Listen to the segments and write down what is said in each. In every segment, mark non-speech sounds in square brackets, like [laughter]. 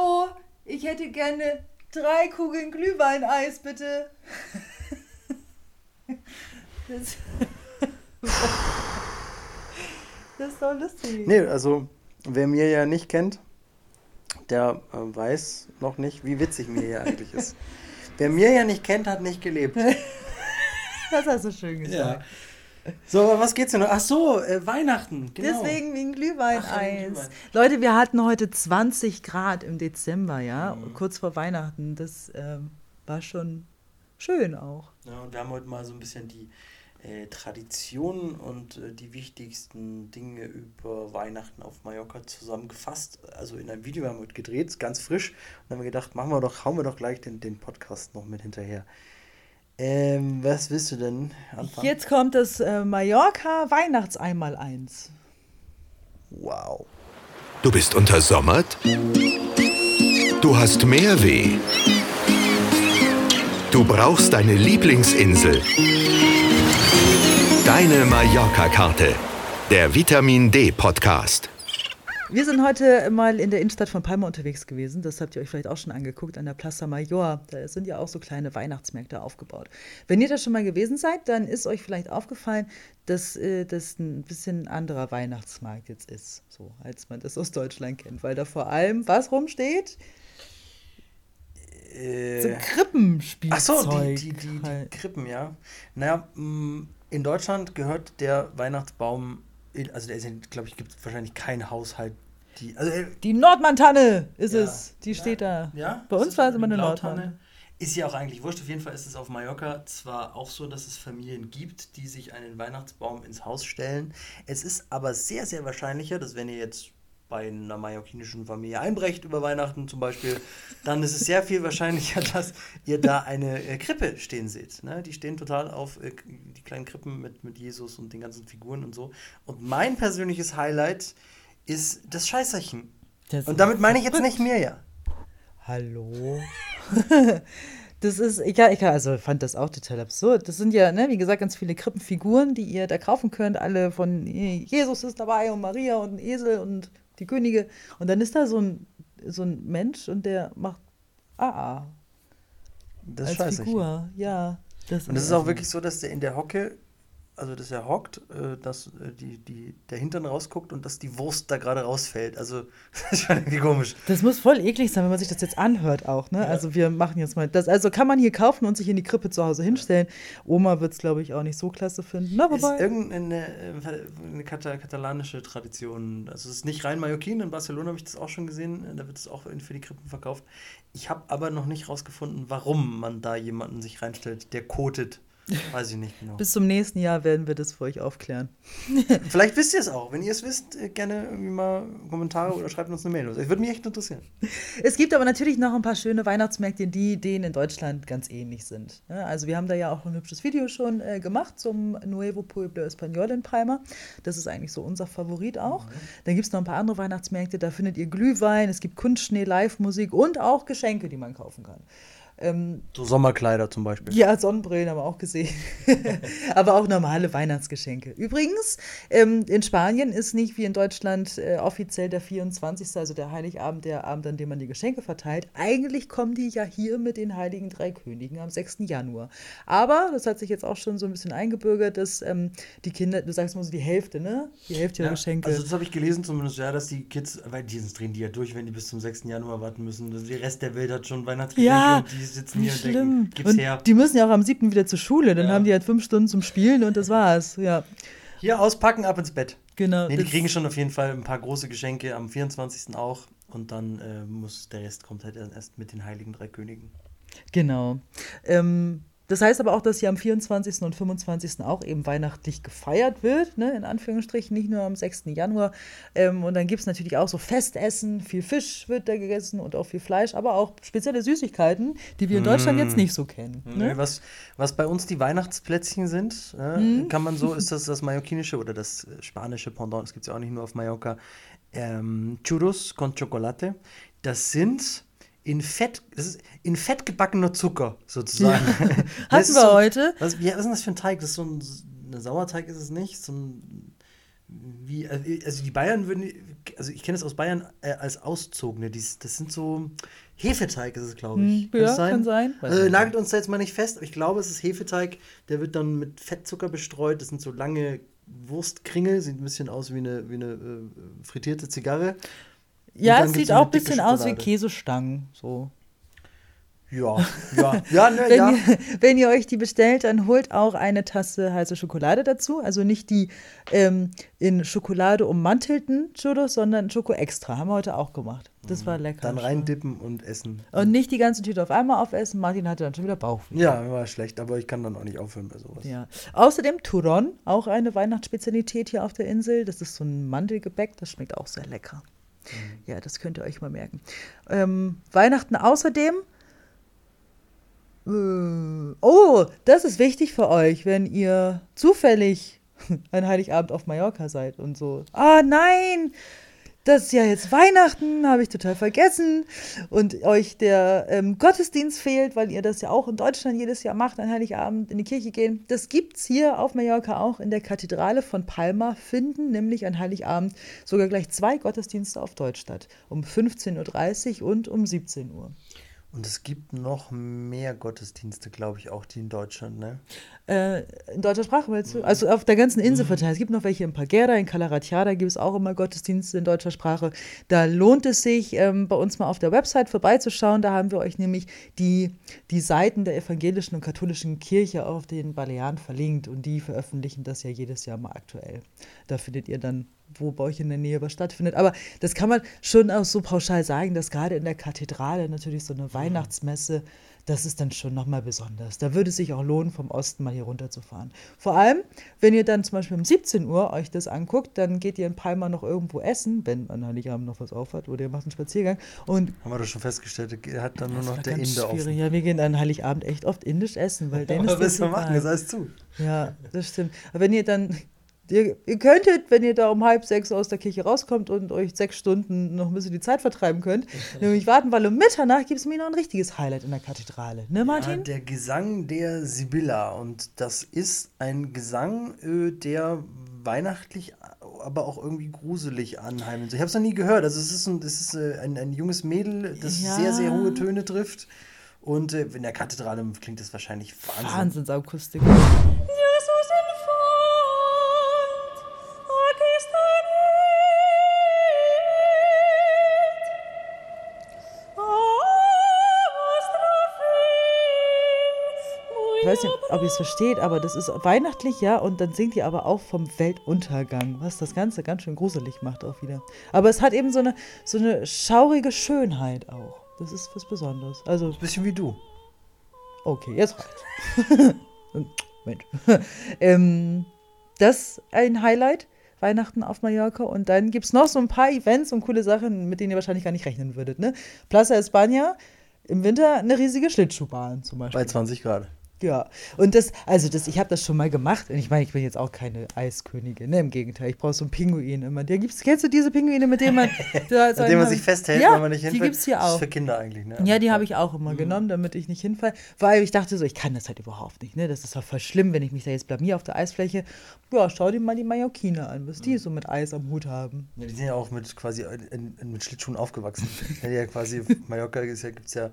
Hallo, ich hätte gerne drei Kugeln Glühwein-Eis, bitte. Das, das ist doch lustig. Nee, also wer mir ja nicht kennt, der äh, weiß noch nicht, wie witzig mir hier eigentlich ist. [laughs] Wer mir ja nicht kennt, hat nicht gelebt. Das hast du schön gesagt. Ja. So, was geht's denn noch? Ach so, äh, Weihnachten, genau. Deswegen wegen Ach, Glühwein-Eis. wegen Glühwein. Leute, wir hatten heute 20 Grad im Dezember, ja, Mhm. kurz vor Weihnachten. Das ähm, war schon schön auch. Ja, und wir haben heute mal so ein bisschen die äh, Traditionen und äh, die wichtigsten Dinge über Weihnachten auf Mallorca zusammengefasst. Also in einem Video haben wir heute gedreht, ganz frisch. Und dann haben wir gedacht, machen wir doch, hauen wir doch gleich den, den Podcast noch mit hinterher. Ähm, was willst du denn anfangen? Jetzt kommt das äh, Mallorca Weihnachtseinmal eins. Wow. Du bist untersommert? Du hast Mehrweh? Du brauchst deine Lieblingsinsel? Deine Mallorca-Karte. Der Vitamin D-Podcast. Wir sind heute mal in der Innenstadt von Palma unterwegs gewesen. Das habt ihr euch vielleicht auch schon angeguckt an der Plaza Mayor. Da sind ja auch so kleine Weihnachtsmärkte aufgebaut. Wenn ihr da schon mal gewesen seid, dann ist euch vielleicht aufgefallen, dass äh, das ein bisschen anderer Weihnachtsmarkt jetzt ist, so als man das aus Deutschland kennt, weil da vor allem was rumsteht? So Äh, Krippenspielzeug. Ach so, die, die, die, die halt. Krippen, ja. Naja, in Deutschland gehört der Weihnachtsbaum, also der ist, glaube ich, gibt wahrscheinlich kein Haushalt, die, also äh, Die Nordmantanne ist Ja. es. Die steht da. Ja, Bei uns war es immer eine. Nordmann. Ist ja auch eigentlich wurscht. Auf jeden Fall ist es auf Mallorca zwar auch so, dass es Familien gibt, die sich einen Weihnachtsbaum ins Haus stellen. Es ist aber sehr, sehr wahrscheinlicher, dass wenn ihr jetzt bei einer mallorquinischen Familie einbrecht über Weihnachten zum Beispiel, dann ist es sehr viel wahrscheinlicher, dass ihr da eine äh, Krippe stehen seht. Ne? Die stehen total auf äh, die kleinen Krippen mit, mit Jesus und den ganzen Figuren und so. Und mein persönliches Highlight ist das Scheißerchen. Das Und damit meine ich jetzt nicht Mirja. Hallo? [laughs] das ist, ich, ich also fand das auch total absurd. Das sind ja, ne, wie gesagt, ganz viele Krippenfiguren, die ihr da kaufen könnt. Alle von Jesus ist dabei und Maria und ein Esel und die Könige. Und dann ist da so ein, so ein Mensch und der macht AA Das als Scheißerchen. Figur. Ja. Das Und es ist auch wirklich so, dass der in der Hocke, also dass er hockt, äh, dass äh, die, die, der Hintern rausguckt und dass die Wurst da gerade rausfällt. Also, [laughs] das ist schon irgendwie komisch. Das muss voll eklig sein, wenn man sich das jetzt anhört auch, ne? Also wir machen jetzt mal das. Also kann man hier kaufen und sich in die Krippe zu Hause hinstellen. Oma wird es, glaube ich, auch nicht so klasse finden. Na, Ist wobei. irgendeine äh, eine kata katalanische Tradition. Also es ist nicht rein Mallorquin, in Barcelona habe ich das auch schon gesehen, da wird es auch für die Krippen verkauft. Ich habe aber noch nicht rausgefunden, warum man da jemanden sich reinstellt, der kotet. Weiß ich nicht genau. Bis zum nächsten Jahr werden wir das für euch aufklären. [laughs] Vielleicht wisst ihr es auch. Wenn ihr es wisst, äh, gerne irgendwie mal Kommentare oder schreibt uns eine Mail. Das würde mich echt interessieren. Es gibt aber natürlich noch ein paar schöne Weihnachtsmärkte, die denen in Deutschland ganz ähnlich sind. Ja, also wir haben da ja auch ein hübsches Video schon äh, gemacht zum Nuevo Pueblo Español in Palma. Das ist eigentlich so unser Favorit auch. Dann gibt es noch ein paar andere Weihnachtsmärkte, da findet ihr Glühwein, es gibt Kunstschnee, Live-Musik und auch Geschenke, die man kaufen kann. Ähm, So Sommerkleider zum Beispiel. ja, Sonnenbrillen haben wir auch gesehen. [laughs] Aber auch normale Weihnachtsgeschenke. Übrigens, ähm, in Spanien ist nicht wie in Deutschland äh, offiziell der 24., also der Heiligabend, der Abend, an dem man die Geschenke verteilt. Eigentlich kommen die ja hier mit den Heiligen Drei Königen am 6. Januar. Aber, das hat sich jetzt auch schon so ein bisschen eingebürgert, dass ähm, die Kinder, du sagst mal so die Hälfte, ne? Die Hälfte der Geschenke. Also das habe ich gelesen zumindest, ja, dass die Kids, weil die drehen die ja durch, wenn die bis zum 6. Januar warten müssen. Also der Rest der Welt hat schon Weihnachtsgeschenke ja, sitzen wie hier und schlimm. denken, gib's und her. die müssen ja auch am 7. wieder zur Schule. Dann Ja. haben die halt fünf Stunden zum Spielen und das war's. Ja, Hier auspacken, ab ins Bett. genau. Nee, die kriegen schon auf jeden Fall ein paar große Geschenke am 24. auch. Und dann äh, muss der Rest kommt halt erst mit den Heiligen Drei Königen. Genau. Ähm, das heißt aber auch, dass hier am 24. und 25. auch eben weihnachtlich gefeiert wird, ne, in Anführungsstrichen, nicht nur am 6. Januar. Ähm, und dann gibt es natürlich auch so Festessen, viel Fisch wird da gegessen und auch viel Fleisch, aber auch spezielle Süßigkeiten, die wir in Deutschland jetzt nicht so kennen. Ne? Was, was bei uns die Weihnachtsplätzchen sind, äh, Mhm. kann man so, ist das das mallorquinische oder das äh, spanische Pendant, das gibt es ja auch nicht nur auf Mallorca, ähm, Churros con Chocolate. Das sind in Fett, das ist in Fett gebackener Zucker sozusagen. [laughs] Das Hatten wir so, heute. Was, ja, was ist denn das für ein Teig? Das ist so ein, ein Sauerteig ist es nicht, so ein wie, also die Bayern würden, also ich kenne es aus Bayern äh, als Auszogene. Dies, das sind so Hefeteig ist es, glaube ich. Hm, ja, kann sein. Also nagelt uns da jetzt mal nicht fest, aber ich glaube, es ist Hefeteig, der wird dann mit Fettzucker bestreut. Das sind so lange Wurstkringel, sieht ein bisschen aus wie eine, wie eine äh, frittierte Zigarre. Ja, es sieht auch ein bisschen aus wie Schokolade. Käsestangen. So. Ja, ja, ja, ne, Wenn, ja. ihr, wenn ihr euch die bestellt, dann holt auch eine Tasse heiße Schokolade dazu. Also nicht die ähm, in Schokolade ummantelten Churros, sondern Schoko extra. Haben wir heute auch gemacht. Das war lecker. Dann reindippen und essen. Und nicht die ganze Tüte auf einmal aufessen. Martin hatte dann schon wieder Bauchweh. Ja, war schlecht, aber ich kann dann auch nicht aufhören bei sowas. Ja. Außerdem Turon, auch eine Weihnachtsspezialität hier auf der Insel. Das ist so ein Mandelgebäck, das schmeckt auch sehr lecker. Ja, das könnt ihr euch mal merken. Ähm, Weihnachten außerdem. Äh, oh, das ist wichtig für euch, wenn ihr zufällig [laughs] an Heiligabend auf Mallorca seid und so. Ah, nein! Das ist ja jetzt Weihnachten, habe ich total vergessen. Und euch der ähm, Gottesdienst fehlt, weil ihr das ja auch in Deutschland jedes Jahr macht, an Heiligabend in die Kirche gehen. Das gibt es hier auf Mallorca auch in der Kathedrale von Palma finden, nämlich an Heiligabend sogar gleich zwei Gottesdienste auf Deutsch statt. Um 15.30 Uhr und um 17 Uhr. Und es gibt noch mehr Gottesdienste, glaube ich, auch die in Deutschland, ne? Äh, in deutscher Sprache meinst du? Also auf der ganzen Insel verteilt. Es gibt noch welche in Pagera, in Calaratiada gibt es auch immer Gottesdienste in deutscher Sprache. Da lohnt es sich, ähm, bei uns mal auf der Website vorbeizuschauen. Da haben wir euch nämlich die, die Seiten der evangelischen und katholischen Kirche auf den Balearen verlinkt und die veröffentlichen das ja jedes Jahr mal aktuell. Da findet ihr dann wo bei euch in der Nähe was stattfindet. Aber das kann man schon auch so pauschal sagen, dass gerade in der Kathedrale natürlich so eine Weihnachtsmesse, das ist dann schon nochmal besonders. Da würde es sich auch lohnen, vom Osten mal hier runterzufahren. Vor allem, wenn ihr dann zum Beispiel um 17 Uhr euch das anguckt, dann geht ihr in Palma noch irgendwo essen, wenn an Heiligabend noch was aufhat, oder ihr macht einen Spaziergang. Und Haben wir doch schon festgestellt, er hat dann nur noch der Inder offen. Ja, wir gehen an Heiligabend echt oft indisch essen, weil [laughs] denen Aber ist das was wir machen, das heißt zu. Ja, das stimmt. Aber wenn ihr dann, ihr, ihr könntet, wenn ihr da um halb sechs aus der Kirche rauskommt und euch sechs Stunden noch ein bisschen die Zeit vertreiben könnt, [laughs] nämlich warten, weil um Mitternacht gibt es mir noch ein richtiges Highlight in der Kathedrale. Ne, Ja, Martin? der Gesang der Sibylla. Und das ist ein Gesang, äh, der weihnachtlich, aber auch irgendwie gruselig anheimelt. Ich habe es noch nie gehört. Also es ist ein, es ist äh, ein, ein junges Mädel, das Ja. sehr, sehr hohe Töne trifft. Und äh, in der Kathedrale klingt das wahrscheinlich Wahnsinn. Wahnsinnsakustik. Jesus ob ihr es versteht, aber das ist weihnachtlich, ja, und dann singt ihr aber auch vom Weltuntergang, was das Ganze ganz schön gruselig macht auch wieder. Aber es hat eben so eine, so eine schaurige Schönheit auch. Das ist was Besonderes. Also, Bisschen wie du. Okay, jetzt reicht's. [laughs] Mensch. [laughs] ähm, das ein Highlight. Weihnachten auf Mallorca. Und dann gibt es noch so ein paar Events und coole Sachen, mit denen ihr wahrscheinlich gar nicht rechnen würdet. Ne? Plaza España, im Winter eine riesige Schlittschuhbahn zum Beispiel. Bei 20 Grad. Ja, und das, also das, ich habe das schon mal gemacht und ich meine, ich bin jetzt auch keine Eiskönigin, ne? Im Gegenteil, ich brauche so einen Pinguin immer. Der gibt's, kennst du diese Pinguine, mit denen man, [laughs] da Mit dem man sich festhält, ja, wenn man nicht hinfällt. Die gibt's hier Das auch. ist für Kinder eigentlich, ne? Ja, die habe ich auch immer genommen, damit ich nicht hinfalle. Weil ich dachte so, ich kann das halt überhaupt nicht. Ne? Das ist doch voll schlimm, wenn ich mich da jetzt blamier auf der Eisfläche. Ja, schau dir mal die Mallorquiner an, was die so mit Eis am Hut haben. Ja, die sind ja auch mit quasi in, in, mit Schlittschuhen aufgewachsen. [laughs] ja, ja, quasi Mallorca ist ja, gibt's ja.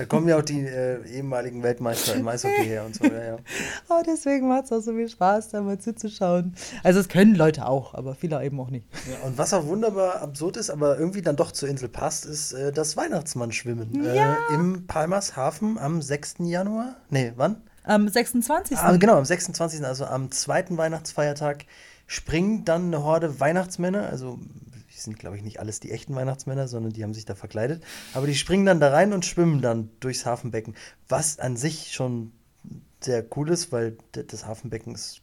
Da kommen ja auch die äh, ehemaligen Weltmeister im Eishockey her und so, ja, ja. [laughs] Oh, deswegen macht es auch so viel Spaß, da mal zuzuschauen. Also es können Leute auch, aber viele eben auch nicht. ja. Und was auch wunderbar absurd ist, aber irgendwie dann doch zur Insel passt, ist äh, das Weihnachtsmannschwimmen. Ja. Äh, Im Palmas Hafen am 6. Januar. Nee, wann? Am 26. Ah, genau, am 26., also am zweiten Weihnachtsfeiertag, springen dann eine Horde Weihnachtsmänner, also die sind, glaube ich, nicht alles die echten Weihnachtsmänner, sondern die haben sich da verkleidet, aber die springen dann da rein und schwimmen dann durchs Hafenbecken, was an sich schon sehr cool ist, weil das Hafenbecken ist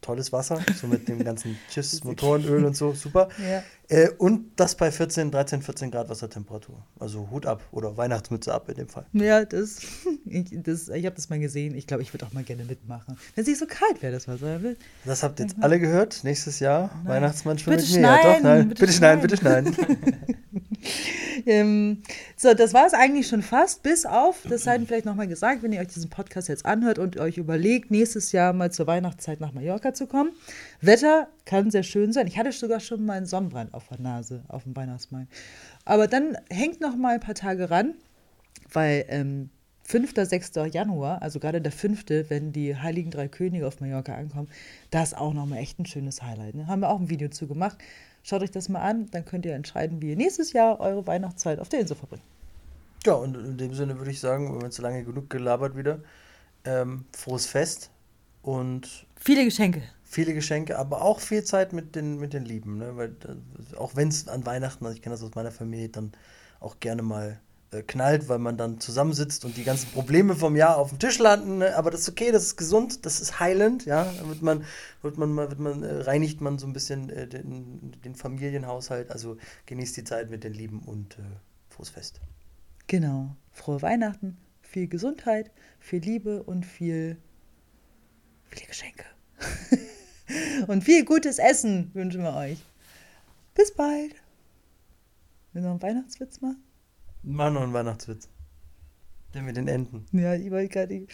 tolles Wasser, so mit dem ganzen [laughs] Schiffs, Motorenöl und so, super. Ja. Äh, und das bei 14, 13, 14 Grad Wassertemperatur. Also Hut ab oder Weihnachtsmütze ab in dem Fall. Ja, das, [laughs] ich, das, ich habe das mal gesehen. Ich glaube, ich würde auch mal gerne mitmachen. Wenn es nicht so kalt wäre, das Wasser. Das habt ihr jetzt alle gehört. Nächstes Jahr Weihnachtsmann Bitte mit mir. Ja, doch, schneiden, nein. bitte Bitte, schneiden, bitte schneiden. [laughs] [laughs] ähm, so, das war es eigentlich schon fast, bis auf, das sei [clears throat] vielleicht nochmal gesagt, wenn ihr euch diesen Podcast jetzt anhört und euch überlegt, nächstes Jahr mal zur Weihnachtszeit nach Mallorca zu kommen. Wetter kann sehr schön sein. Ich hatte sogar schon mal einen Sonnenbrand auf der Nase auf dem Weihnachtsmarkt. Aber dann hängt noch mal ein paar Tage ran, weil ähm, 5. 6. Januar, also gerade der 5., wenn die Heiligen Drei Könige auf Mallorca ankommen, das ist auch nochmal echt ein schönes Highlight. Ne? Haben wir auch ein Video zu gemacht. Schaut euch das mal an, dann könnt ihr entscheiden, wie ihr nächstes Jahr eure Weihnachtszeit auf der Insel verbringt. Ja, und in dem Sinne würde ich sagen, wir haben jetzt lange genug gelabert wieder. Ähm, frohes Fest und Viele Geschenke. viele Geschenke, aber auch viel Zeit mit den, mit den Lieben. Ne? Weil, äh, auch wenn es an Weihnachten, also ich kenne das aus meiner Familie, dann auch gerne mal äh, knallt, weil man dann zusammensitzt und die ganzen Probleme vom Jahr auf dem Tisch landen. Ne? Aber das ist okay, das ist gesund, das ist heilend. Ja? Wird man, wird man, wird man, äh, reinigt man so ein bisschen äh, den, den Familienhaushalt. Also genießt die Zeit mit den Lieben und frohes Fest. Genau. Frohe Weihnachten, viel Gesundheit, viel Liebe und viel, viele Geschenke. [laughs] und viel gutes Essen wünschen wir euch. Bis bald. Will noch einen Weihnachtswitz machen? Mach noch einen Weihnachtswitz. Der mit den Enten. Ja, ich wollte gerade.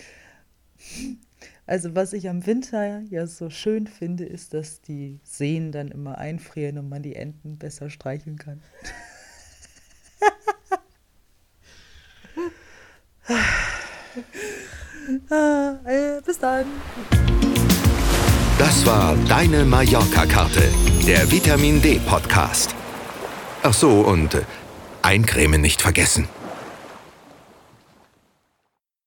Also, was ich am Winter ja so schön finde, ist, dass die Seen dann immer einfrieren und man die Enten besser streicheln kann. ah, [laughs] äh, bis dann. Das war deine Mallorca-Karte, der Vitamin D-Podcast. Ach so, und äh, eincremen nicht vergessen.